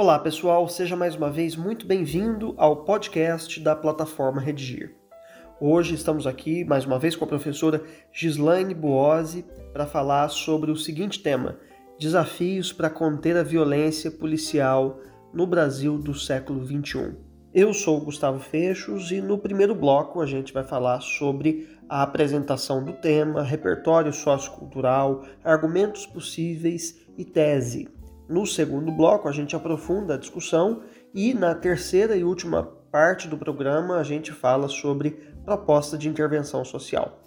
Olá pessoal, seja mais uma vez muito bem-vindo ao podcast da plataforma Redigir. Hoje estamos aqui mais uma vez com a professora Gislaine Buozzi para falar sobre o seguinte tema: desafios para conter a violência policial no Brasil do século XXI. Eu sou Gustavo Fechos e no primeiro bloco a gente vai falar sobre a apresentação do tema, repertório sociocultural, argumentos possíveis e tese. No segundo bloco, a gente aprofunda a discussão e na terceira e última parte do programa, a gente fala sobre proposta de intervenção social.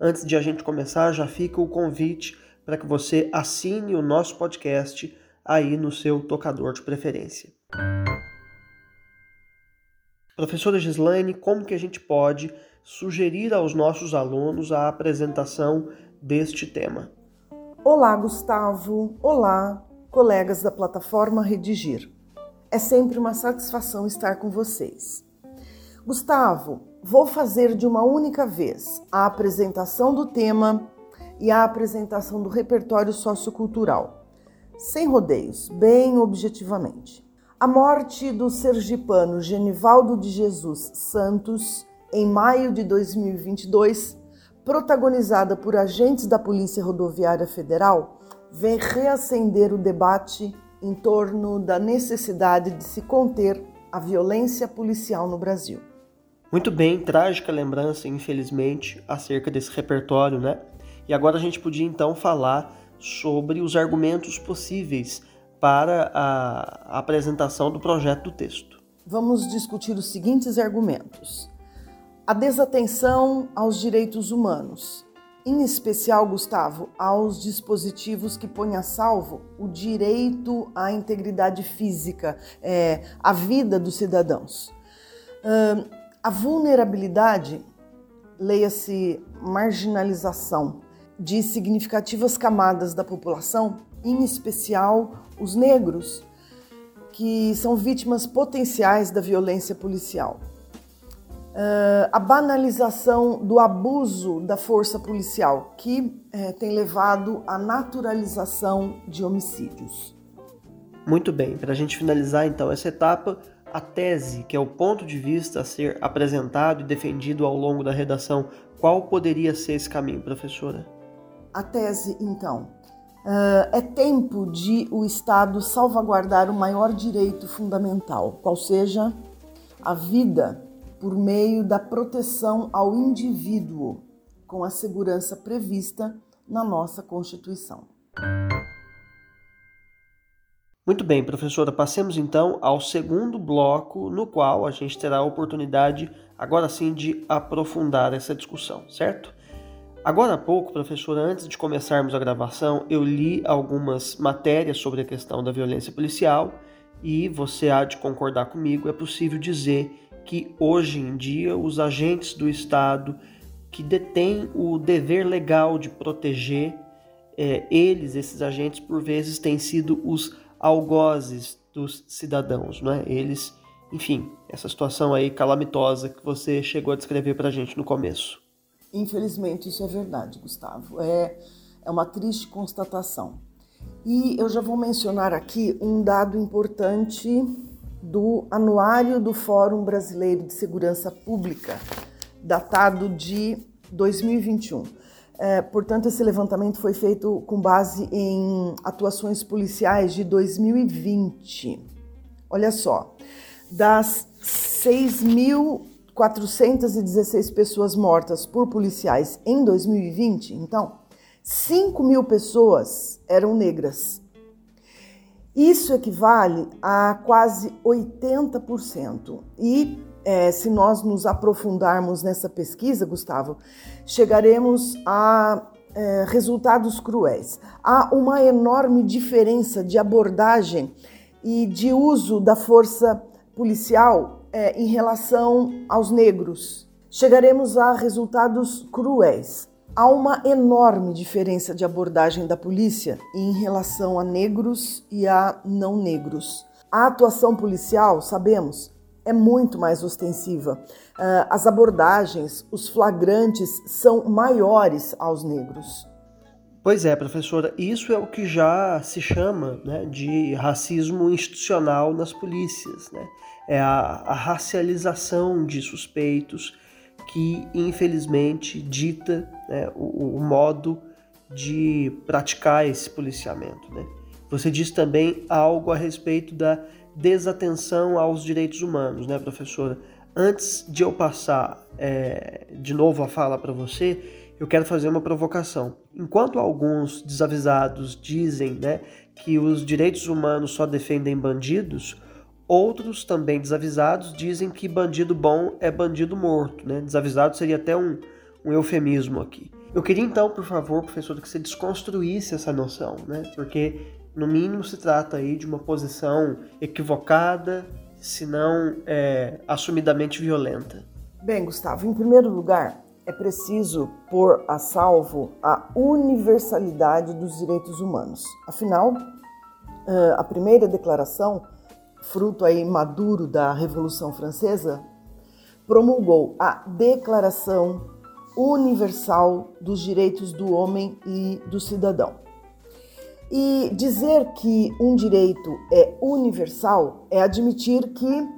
Antes de a gente começar, já fica o convite para que você assine o nosso podcast aí no seu tocador de preferência. Professora Gislaine, como que a gente pode sugerir aos nossos alunos a apresentação deste tema? Olá, Gustavo. Olá, colegas da plataforma Redigir. É sempre uma satisfação estar com vocês. Gustavo, vou fazer de uma única vez a apresentação do tema e a apresentação do repertório sociocultural, sem rodeios, bem objetivamente. A morte do sergipano Genivaldo de Jesus Santos, em maio de 2022, protagonizada por agentes da Polícia Rodoviária Federal, vem reacender o debate em torno da necessidade de se conter a violência policial no Brasil. Muito bem, trágica lembrança, infelizmente, acerca desse repertório, né? E agora a gente podia então falar sobre os argumentos possíveis para a apresentação do projeto do texto. Vamos discutir os seguintes argumentos: a desatenção aos direitos humanos, em especial, Gustavo, aos dispositivos que põem a salvo o direito à integridade física, é, à vida dos cidadãos. Uh, a vulnerabilidade, leia-se marginalização, de significativas camadas da população, em especial os negros, que são vítimas potenciais da violência policial. Uh, a banalização do abuso da força policial, que uh, tem levado à naturalização de homicídios. Muito bem, para a gente finalizar então essa etapa, a tese, que é o ponto de vista a ser apresentado e defendido ao longo da redação, qual poderia ser esse caminho, professora? A tese, então, uh, é tempo de o Estado salvaguardar o maior direito fundamental, qual seja a vida por meio da proteção ao indivíduo, com a segurança prevista na nossa Constituição. Muito bem, professora, passemos então ao segundo bloco, no qual a gente terá a oportunidade, agora sim, de aprofundar essa discussão, certo? Agora há pouco, professora, antes de começarmos a gravação, eu li algumas matérias sobre a questão da violência policial e você há de concordar comigo, é possível dizer que hoje em dia os agentes do Estado que detêm o dever legal de proteger é, eles, esses agentes, por vezes têm sido os algozes dos cidadãos, não é? Eles, enfim, essa situação aí calamitosa que você chegou a descrever para a gente no começo. Infelizmente isso é verdade, Gustavo. É, é uma triste constatação. E eu já vou mencionar aqui um dado importante do Anuário do Fórum Brasileiro de Segurança Pública, datado de 2021. É, portanto, esse levantamento foi feito com base em atuações policiais de 2020. Olha só, das 6.416 pessoas mortas por policiais em 2020, então, 5 mil pessoas eram negras isso equivale a quase 80%. E é, se nós nos aprofundarmos nessa pesquisa, Gustavo, chegaremos a é, resultados cruéis. Há uma enorme diferença de abordagem e de uso da força policial é, em relação aos negros. Chegaremos a resultados cruéis. Há uma enorme diferença de abordagem da polícia em relação a negros e a não negros. A atuação policial, sabemos, é muito mais ostensiva. Ah, as abordagens, os flagrantes são maiores aos negros. Pois é, professora, isso é o que já se chama né, de racismo institucional nas polícias. Né? É a, a racialização de suspeitos que, infelizmente, dita né, o, o, modo de praticar esse policiamento. Né? Você diz também algo a respeito da desatenção aos direitos humanos, né, professora? Antes de eu passar é, de novo a fala para você, eu quero fazer uma provocação. Enquanto alguns desavisados dizem né, que os direitos humanos só defendem bandidos, outros também desavisados dizem que bandido bom é bandido morto. Né? Desavisado seria até um, um eufemismo aqui. Eu queria então, por favor, professor, que você desconstruísse essa noção, né? porque no mínimo se trata aí de uma posição equivocada, se não é, assumidamente violenta. Bem, Gustavo, em primeiro lugar, é preciso pôr a salvo a universalidade dos direitos humanos. Afinal, a primeira declaração, fruto aí maduro da Revolução Francesa, promulgou a Declaração Universal dos Direitos do Homem e do Cidadão. E dizer que um direito é universal é admitir que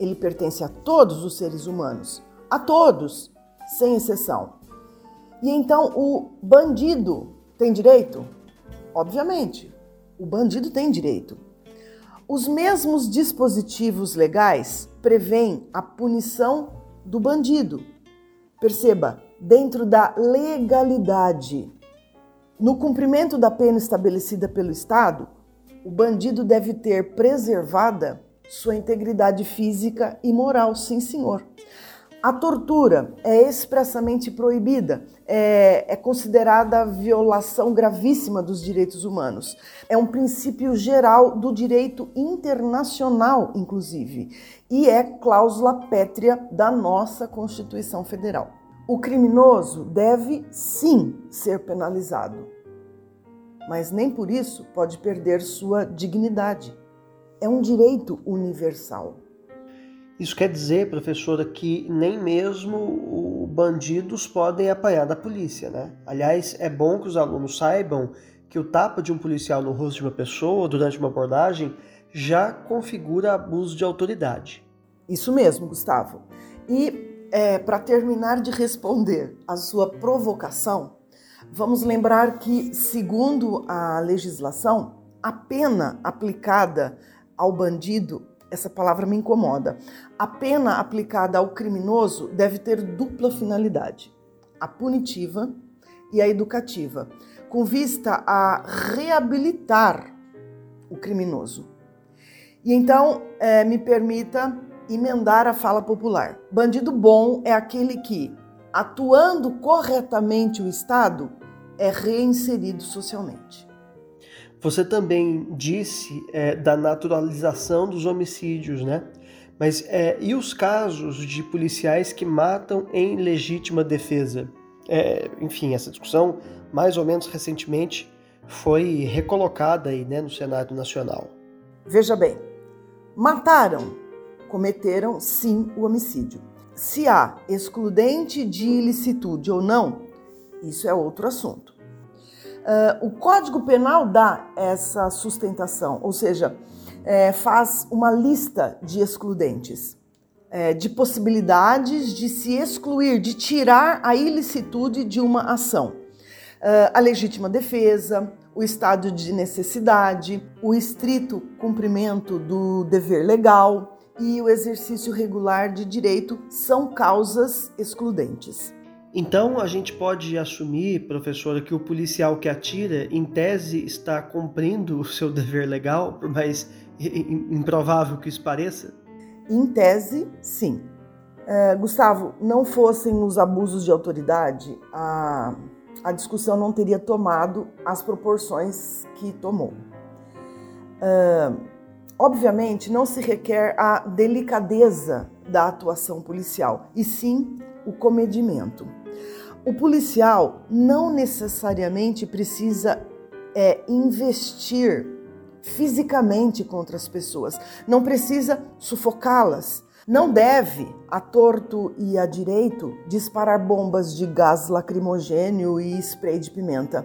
ele pertence a todos os seres humanos, a todos, sem exceção. E então o bandido tem direito? Obviamente, o bandido tem direito. Os mesmos dispositivos legais prevêem a punição do bandido. Perceba, dentro da legalidade. No cumprimento da pena estabelecida pelo Estado, o bandido deve ter preservada sua integridade física e moral, sim, senhor. A tortura é expressamente proibida, é, é, considerada violação gravíssima dos direitos humanos. É um princípio geral do direito internacional, inclusive, e é cláusula pétrea da nossa Constituição Federal. O criminoso deve sim ser penalizado, mas nem por isso pode perder sua dignidade. É um direito universal. Isso quer dizer, professora, que nem mesmo bandidos podem apanhar da polícia, né? Aliás, é bom que os alunos saibam que o tapa de um policial no rosto de uma pessoa durante uma abordagem já configura abuso de autoridade. Isso mesmo, Gustavo. E é, para terminar de responder a sua provocação, vamos lembrar que, segundo a legislação, a pena aplicada ao bandido, essa palavra me incomoda, a pena aplicada ao criminoso deve ter dupla finalidade: a punitiva e a educativa, com vista a reabilitar o criminoso. E então, é, me permita emendar a fala popular. Bandido bom é aquele que, atuando corretamente o Estado, é reinserido socialmente. Você também disse é, da naturalização dos homicídios, né? Mas é, e os casos de policiais que matam em legítima defesa? É, enfim, essa discussão, mais ou menos recentemente, foi recolocada aí, né, no Senado Nacional. Veja bem, mataram cometeram sim o homicídio. Se há excludente de ilicitude ou não, isso é outro assunto. Uh, o Código Penal dá essa sustentação, ou seja, é, faz uma lista de excludentes, é, de possibilidades de se excluir, de tirar a ilicitude de uma ação. Uh, a legítima defesa, o estado de necessidade, o estrito cumprimento do dever legal, e o exercício regular de direito são causas excludentes. Então, a gente pode assumir, professora, que o policial que atira, em tese, está cumprindo o seu dever legal, por mais improvável que isso pareça? Em tese, sim. É, Gustavo, não fossem os abusos de autoridade, a, a discussão não teria tomado as proporções que tomou. É, Obviamente, não se requer a delicadeza da atuação policial, e sim o comedimento. O policial não necessariamente precisa é, investir fisicamente contra as pessoas, não precisa sufocá-las, não deve, a torto e a direito, disparar bombas de gás lacrimogênio e spray de pimenta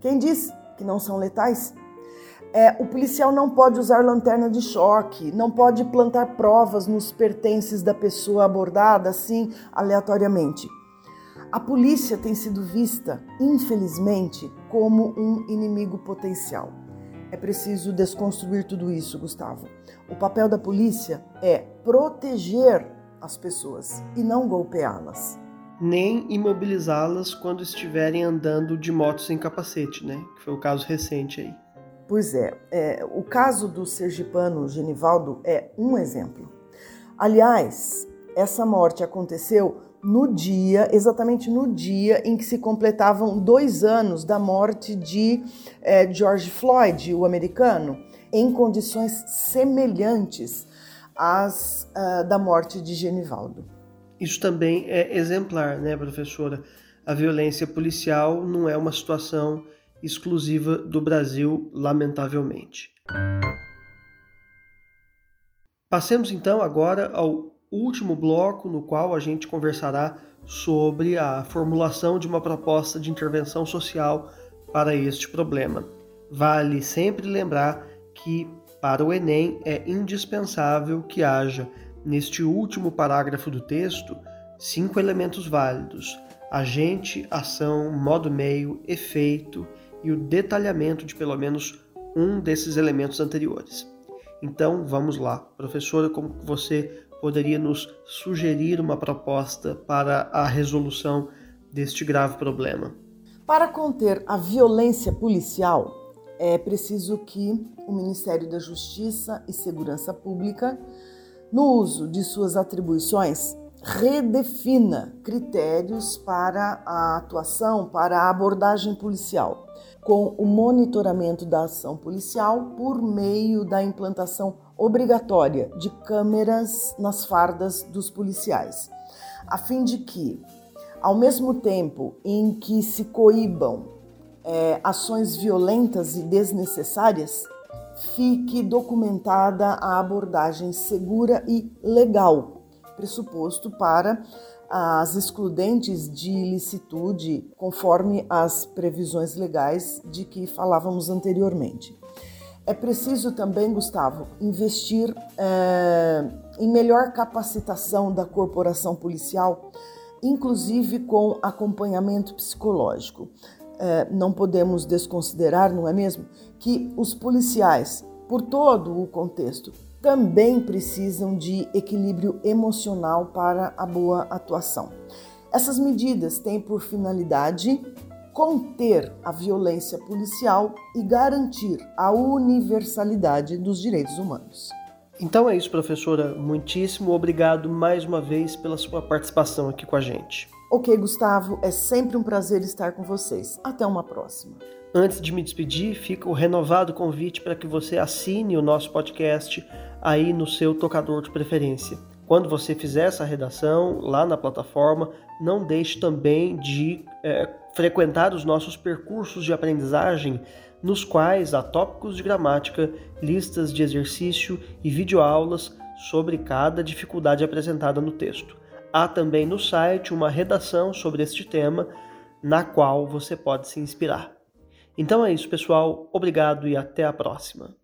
Quem diz que não são letais? É, o policial não pode usar lanterna de choque, não pode plantar provas nos pertences da pessoa abordada assim aleatoriamente. A polícia tem sido vista, infelizmente, como um inimigo potencial. É preciso desconstruir tudo isso, Gustavo. O papel da polícia é proteger as pessoas e não golpeá-las. Nem imobilizá-las quando estiverem andando de moto sem capacete, né? Que foi o caso recente aí. Pois é, é o caso do sergipano Genivaldo é um exemplo. Aliás, essa morte aconteceu no dia, exatamente no dia em que se completavam dois anos da morte de é, George Floyd, o americano, em condições semelhantes às uh, da morte de Genivaldo. Isso também é exemplar, né, professora? A violência policial não é uma situação exclusiva do Brasil, lamentavelmente. Passemos então agora ao último bloco no qual a gente conversará sobre a formulação de uma proposta de intervenção social para este problema. Vale sempre lembrar que para o Enem é indispensável que haja, neste último parágrafo do texto, cinco elementos válidos: agente, ação, modo meio, efeito e o detalhamento de pelo menos um desses elementos anteriores. Então, vamos lá. Professora, como você poderia nos sugerir uma proposta para a resolução deste grave problema? Para conter a violência policial, é preciso que o Ministério da Justiça e Segurança Pública, no uso de suas atribuições, redefina critérios para a atuação, para a abordagem policial, com o monitoramento da ação policial por meio da implantação obrigatória de câmeras nas fardas dos policiais, a fim de que, ao mesmo tempo em que se coíbam é, ações violentas e desnecessárias, fique documentada a abordagem segura e legal, pressuposto para as excludentes de ilicitude, conforme as previsões legais de que falávamos anteriormente. É preciso também, Gustavo, investir é, em melhor capacitação da corporação policial, inclusive com acompanhamento psicológico. É, não podemos desconsiderar, não é mesmo, que os policiais, por todo o contexto, também precisam de equilíbrio emocional para a boa atuação. Essas medidas têm por finalidade conter a violência policial e garantir a universalidade dos direitos humanos. Então é isso, professora. Muitíssimo obrigado mais uma vez pela sua participação aqui com a gente. Ok, Gustavo, é sempre um prazer estar com vocês. Até uma próxima. Antes de me despedir, fica o renovado convite para que você assine o nosso podcast aí no seu tocador de preferência. Quando você fizer essa redação lá na plataforma, não deixe também de é, frequentar os nossos percursos de aprendizagem, nos quais há tópicos de gramática, listas de exercício e videoaulas sobre cada dificuldade apresentada no texto. Há também no site uma redação sobre este tema, na qual você pode se inspirar. Então é isso, pessoal. Obrigado e até a próxima.